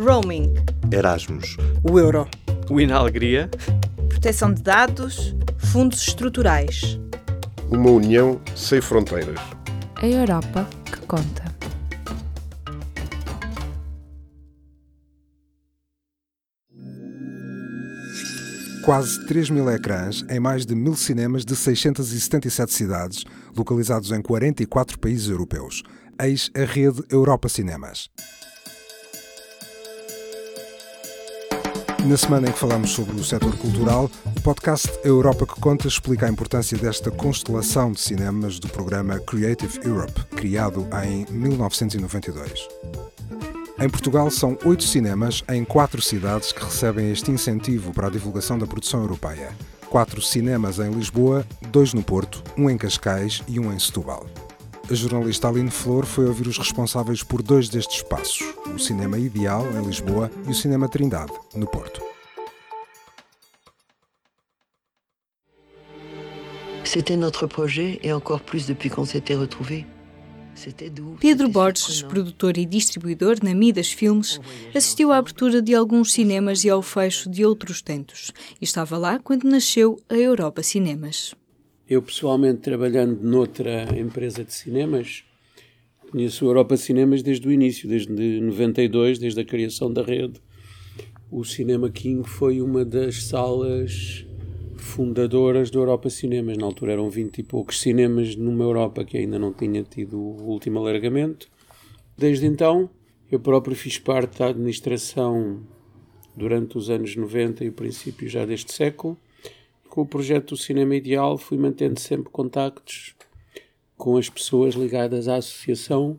Roaming. Erasmus. O euro. Win Alegria. Proteção de dados. Fundos estruturais. Uma união sem fronteiras. A Europa que conta. Quase 3 mil ecrãs em mais de mil cinemas de 677 cidades, localizados em 44 países europeus. Eis a rede Europa Cinemas. Na semana em que falamos sobre o setor cultural, o podcast Europa que Conta explica a importância desta constelação de cinemas do programa Creative Europe, criado em 1992. Em Portugal, são oito cinemas em quatro cidades que recebem este incentivo para a divulgação da produção europeia. Quatro cinemas em Lisboa, dois no Porto, um em Cascais e um em Setúbal. A jornalista Aline Flor foi ouvir os responsáveis por dois destes espaços, o Cinema Ideal, em Lisboa, e o Cinema Trindade, no Porto. C'était notre projet et encore plus depuis qu'on s'était retrouvés. Pedro Borges, produtor e distribuidor na Midas Filmes, assistiu à abertura de alguns cinemas e ao fecho de outros tantos. E estava lá quando nasceu a Europa Cinemas. Eu, pessoalmente, trabalhando noutra empresa de cinemas, conheço a Europa Cinemas desde o início, desde 92, desde a criação da rede. O Cinema King foi uma das salas fundadoras da Europa Cinemas. Na altura eram 20 e poucos cinemas numa Europa que ainda não tinha tido o último alargamento. Desde então, eu próprio fiz parte da administração durante os anos 90 e o princípio já deste século. Com o projeto do Cinema Ideal fui mantendo sempre contactos com as pessoas ligadas à associação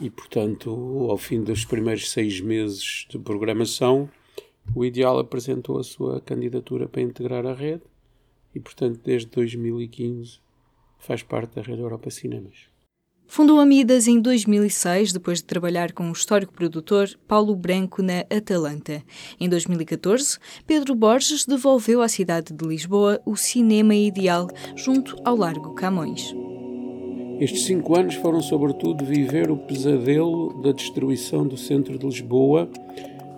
e, portanto, ao fim dos primeiros seis meses de programação, o Ideal apresentou a sua candidatura para integrar a rede e, portanto, desde 2015 faz parte da Rede Europa Cinemas. Fundou a Midas em 2006, depois de trabalhar com o histórico produtor Paulo Branco na Atalanta. Em 2014, Pedro Borges devolveu à cidade de Lisboa o cinema ideal junto ao Largo Camões. Estes cinco anos foram, sobretudo, viver o pesadelo da destruição do centro de Lisboa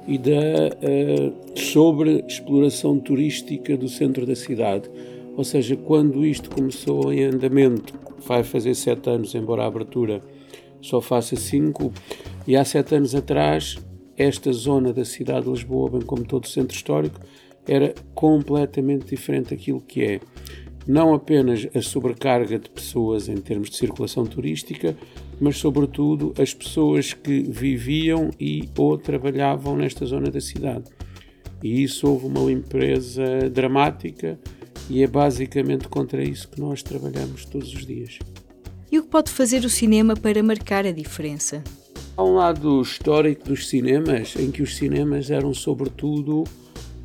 e da uh, sobreexploração turística do centro da cidade. Ou seja, quando isto começou em andamento, vai fazer sete anos, embora a abertura só faça cinco, e há sete anos atrás, esta zona da cidade de Lisboa, bem como todo o centro histórico, era completamente diferente daquilo que é. Não apenas a sobrecarga de pessoas em termos de circulação turística, mas sobretudo as pessoas que viviam e ou trabalhavam nesta zona da cidade. E isso houve uma limpeza dramática e é basicamente contra isso que nós trabalhamos todos os dias. E o que pode fazer o cinema para marcar a diferença? Há um lado histórico dos cinemas, em que os cinemas eram sobretudo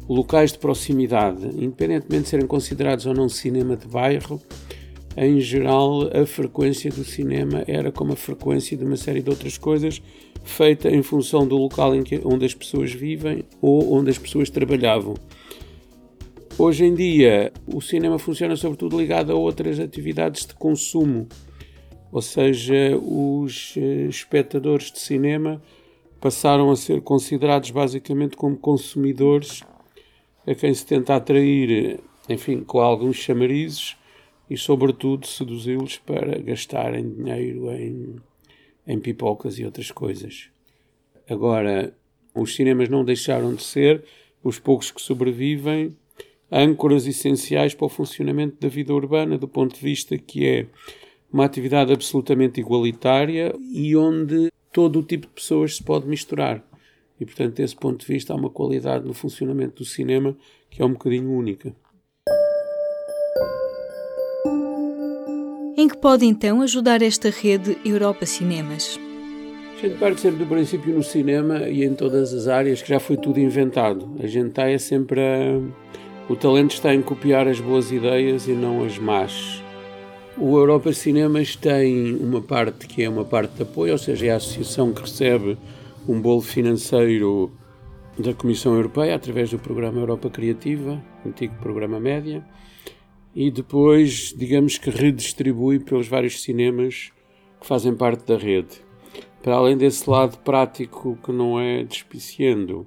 locais de proximidade, independentemente de serem considerados ou não cinema de bairro, em geral, a frequência do cinema era como a frequência de uma série de outras coisas, feita em função do local em que, onde as pessoas vivem ou onde as pessoas trabalhavam. Hoje em dia, o cinema funciona sobretudo ligado a outras atividades de consumo, ou seja, os eh, espectadores de cinema passaram a ser considerados basicamente como consumidores a quem se tenta atrair, enfim, com alguns chamarizes e, sobretudo, seduzi-los para gastarem dinheiro em, em pipocas e outras coisas. Agora, os cinemas não deixaram de ser, os poucos que sobrevivem, âncoras essenciais para o funcionamento da vida urbana, do ponto de vista que é uma atividade absolutamente igualitária e onde todo o tipo de pessoas se pode misturar. E, portanto, desse ponto de vista, há uma qualidade no funcionamento do cinema que é um bocadinho única. Em que pode então ajudar esta rede Europa Cinemas? A gente parte sempre do princípio no cinema e em todas as áreas que já foi tudo inventado. A gente está é sempre a... O talento está em copiar as boas ideias e não as más. O Europa Cinemas tem uma parte que é uma parte de apoio, ou seja, é a associação que recebe um bolo financeiro da Comissão Europeia através do Programa Europa Criativa, antigo Programa Média e depois, digamos que redistribui pelos vários cinemas que fazem parte da rede. para além desse lado prático que não é despiciando,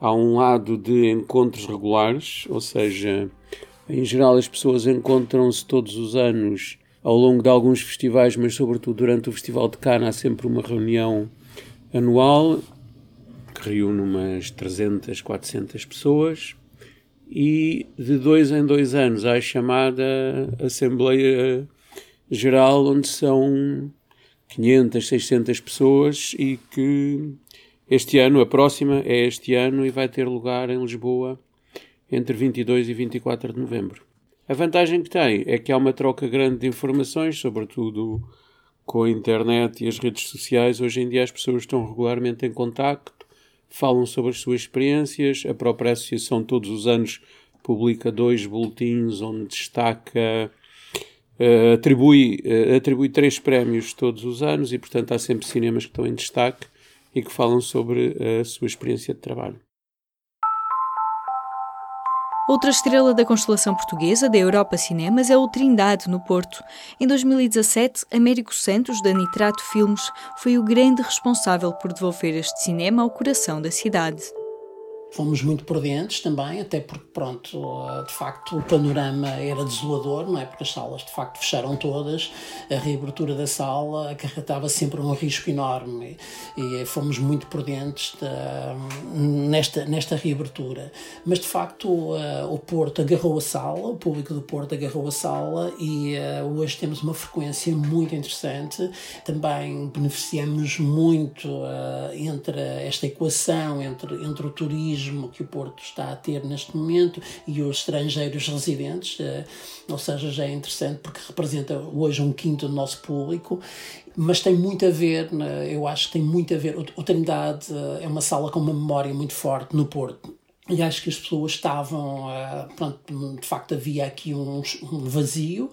há um lado de encontros regulares, ou seja, em geral as pessoas encontram-se todos os anos ao longo de alguns festivais, mas sobretudo durante o Festival de Cannes há sempre uma reunião anual que reúne umas 300, 400 pessoas e de dois em dois anos há a chamada Assembleia Geral onde são 500, 600 pessoas e que este ano, a próxima é este ano e vai ter lugar em Lisboa entre 22 e 24 de novembro. A vantagem que tem é que há uma troca grande de informações, sobretudo com a internet e as redes sociais. Hoje em dia as pessoas estão regularmente em contacto, falam sobre as suas experiências. A própria associação todos os anos publica dois boletins onde destaca Uh, atribui, uh, atribui três prémios todos os anos e, portanto, há sempre cinemas que estão em destaque e que falam sobre a sua experiência de trabalho. Outra estrela da constelação portuguesa da Europa Cinemas é o Trindade, no Porto. Em 2017, Américo Santos, da Nitrato Filmes, foi o grande responsável por devolver este cinema ao coração da cidade. Fomos muito prudentes também, até porque, pronto, de facto o panorama era desolador, não é? Porque as salas de facto fecharam todas, a reabertura da sala acarretava sempre um risco enorme e, fomos muito prudentes de, nesta, nesta reabertura. Mas de facto uh, o Porto agarrou a sala, o público do Porto agarrou a sala e uh, hoje temos uma frequência muito interessante. Também beneficiamos muito entre esta equação entre, entre o turismo turismo que o Porto está a ter neste momento e os estrangeiros residentes, eh, ou seja, já é interessante porque representa hoje um quinto do nosso público mas tem muito a ver, né, eu acho que tem muito a ver. O Trindade eh, é uma sala com uma memória muito forte no Porto. E acho que as pessoas estavam, eh, pronto, de facto havia aqui um, um vazio,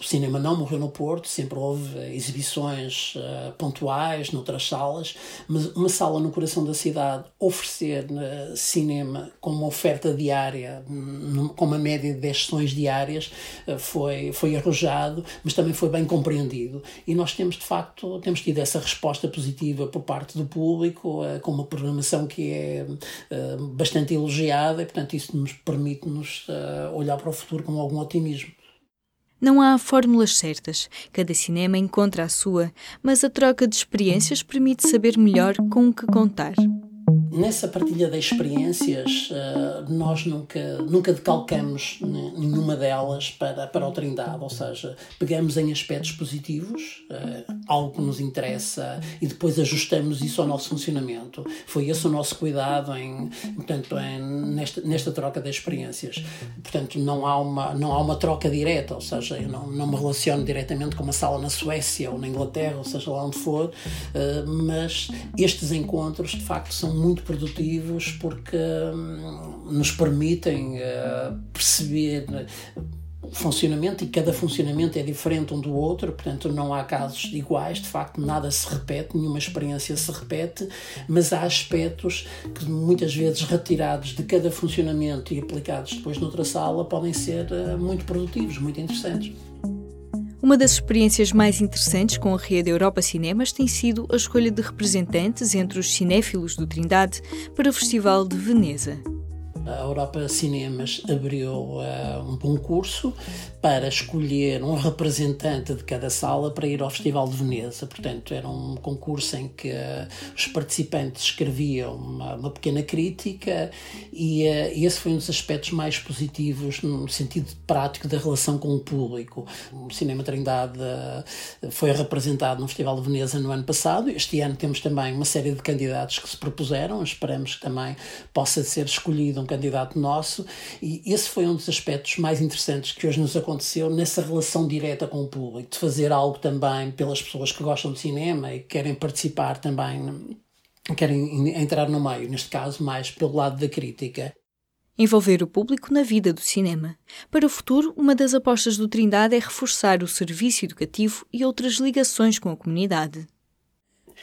o cinema não morreu no Porto, sempre houve exibições uh, pontuais noutras salas, mas uma sala no coração da cidade oferecer uh, cinema com uma oferta diária, num, com uma média de 10 sessões diárias, uh, foi, foi arrojado, mas também foi bem compreendido. E nós temos, de facto, temos tido essa resposta positiva por parte do público, com uma programação que é bastante elogiada, e, portanto, isso nos permite-nos olhar para o futuro com algum otimismo. Não há fórmulas certas, cada cinema encontra a sua, mas a troca de experiências permite saber melhor com o que contar. Nessa partilha de experiências, eh, nós nunca, nunca decalcamos nenhuma delas para, para o Trindade, ou seja, pegamos em aspectos positivos, eh, algo que nos interessa, e depois ajustamos isso ao nosso funcionamento. Foi esse o nosso cuidado em, portanto, em, nesta, nesta troca de experiências. Portanto, não há uma, não há uma troca direta, ou seja, eu não, não me relaciono diretamente com uma sala na Suécia ou na Inglaterra, ou seja, lá onde for, eh, mas estes encontros, de facto, são muito muito produtivos porque hum, nos permitem uh, perceber o funcionamento e cada funcionamento é diferente um do outro, portanto não há casos iguais, de facto nada se repete, nenhuma experiência se repete, mas há aspectos que muitas vezes retirados de cada funcionamento e aplicados depois noutra sala podem ser uh, muito produtivos, muito interessantes. Uma das experiências mais interessantes com a rede Europa Cinemas tem sido a escolha de representantes entre os cinéfilos do Trindade para o Festival de Veneza. A Europa Cinemas abriu uh, um concurso para escolher um representante de cada sala para ir ao Festival de Veneza. Portanto, era um concurso em que uh, os participantes escreviam uma, uma pequena crítica e uh, esse foi um dos aspectos mais positivos no sentido prático da relação com o público. O Cinema Trindade foi representado no Festival de Veneza no ano passado. Este ano temos também uma série de candidatos que se propuseram. Esperamos que também possa ser escolhido um candidato nosso, e esse foi um dos aspectos mais interessantes que hoje nos aconteceu nessa relação direta com o público, de fazer algo também pelas pessoas que gostam de cinema e que querem participar também, querem entrar no meio, neste caso, mais pelo lado da crítica. Envolver o público na vida do cinema. Para o futuro, uma das apostas do Trindade é reforçar o serviço educativo e outras ligações com a comunidade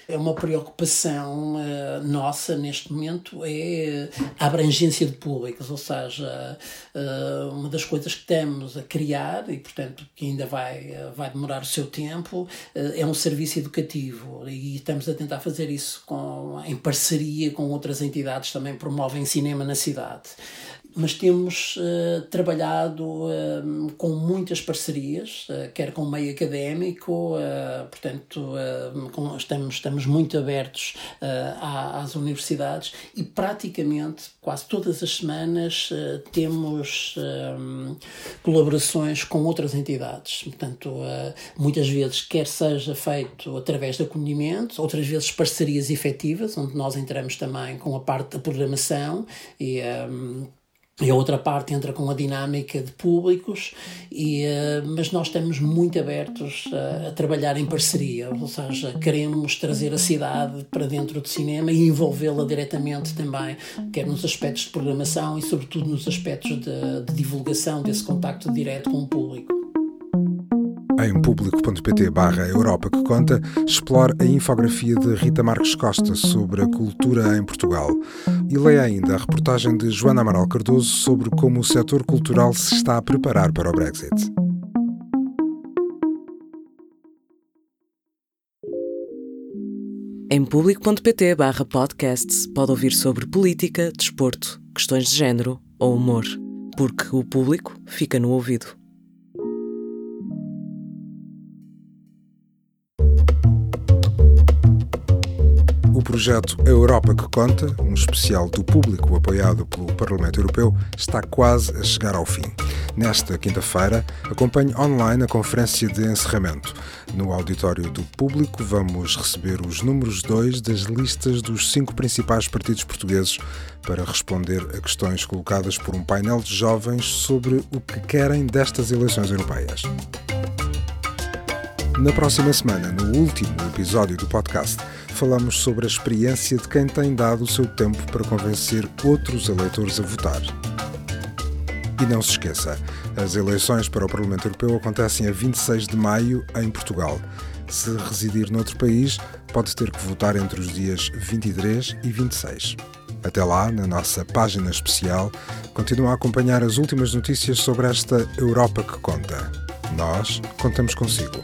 É uma preocupação uh, nossa neste momento é a abrangência de públicos, ou seja, uh, uma das coisas que estamos a criar e, portanto, que ainda vai, uh, vai demorar o seu tempo, é um serviço educativo. E estamos a tentar fazer isso com, em parceria com outras entidades também promovem cinema na cidade mas temos uh, trabalhado uh, com muitas parcerias, uh, quer com o meio académico, portanto, com, estamos, estamos muito abertos às universidades e praticamente quase todas as semanas temos colaborações com outras entidades. Portanto, muitas vezes, quer seja feito através de acolhimento, outras vezes parcerias efetivas, onde nós entramos também com a parte da programação e. e a outra parte entra com a dinâmica de públicos, e, uh, mas nós estamos muito abertos a, a, trabalhar em parceria, ou seja, queremos trazer a cidade para dentro do cinema e envolvê-la diretamente também, quer nos aspectos de programação e, sobretudo, nos aspectos de, de divulgação desse contacto direto com o público. Em público.pt barra Europa que conta, explore a infografia de Rita Marques Costa sobre a cultura em Portugal. E leia ainda a reportagem de Joana Amaral Cardoso sobre como o setor cultural se está a preparar para o Brexit. Em público.pt barra podcasts pode ouvir sobre política, desporto, questões de género ou humor, porque o público fica no ouvido. Projeto A Europa que Conta, um especial do público apoiado pelo Parlamento Europeu, está quase a chegar ao fim. Nesta quinta-feira, acompanhe online a conferência de encerramento. No auditório do público, vamos receber os números 2 das listas dos cinco principais partidos portugueses para responder a questões colocadas por um painel de jovens sobre o que querem destas eleições europeias. Na próxima semana, no último episódio do podcast, falamos sobre a experiência de quem tem dado o seu tempo para convencer outros eleitores a votar. E não se esqueça, as eleições para o Parlamento Europeu acontecem a 26 de maio em Portugal. Se residir noutro país, pode ter que votar entre os dias 23 e 26. Até lá, na nossa página especial, continua a acompanhar as últimas notícias sobre esta Europa que conta. Nós contamos consigo.